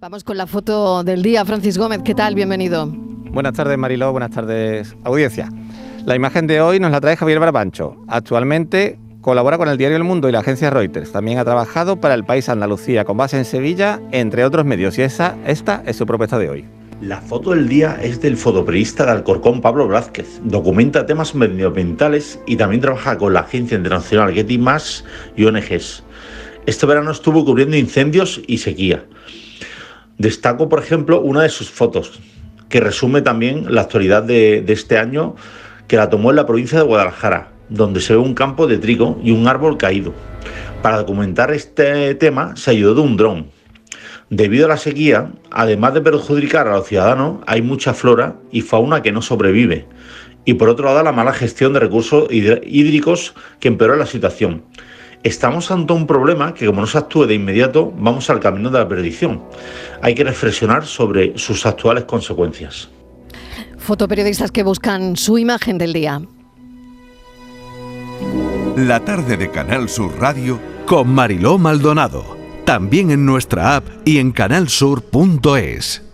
Vamos con la foto del día. Francis Gómez, ¿qué tal? Bienvenido. Buenas tardes, Mariló. Buenas tardes, audiencia. La imagen de hoy nos la trae Javier Barbancho. Actualmente colabora con el diario El Mundo y la agencia Reuters. También ha trabajado para el país Andalucía, con base en Sevilla, entre otros medios. Y esa, esta es su propuesta de hoy. La foto del día es del fotoperiodista de Alcorcón Pablo Blázquez. Documenta temas medioambientales y también trabaja con la agencia internacional Getty Más y ONGs. Este verano estuvo cubriendo incendios y sequía. Destaco, por ejemplo, una de sus fotos, que resume también la actualidad de, este año, que la tomó en la provincia de Guadalajara, donde se ve un campo de trigo y un árbol caído. Para documentar este tema se ayudó de un dron. Debido a la sequía, además de perjudicar a los ciudadanos, hay mucha flora y fauna que no sobrevive. Y por otro lado, la mala gestión de recursos hídricos que empeoró la situación. Estamos ante un problema que como no se actúe de inmediato, vamos al camino de la perdición. Hay que reflexionar sobre sus actuales consecuencias. Fotoperiodistas que buscan su imagen del día. La tarde de Canal Sur Radio con Mariló Maldonado. También en nuestra app y en canalsur.es.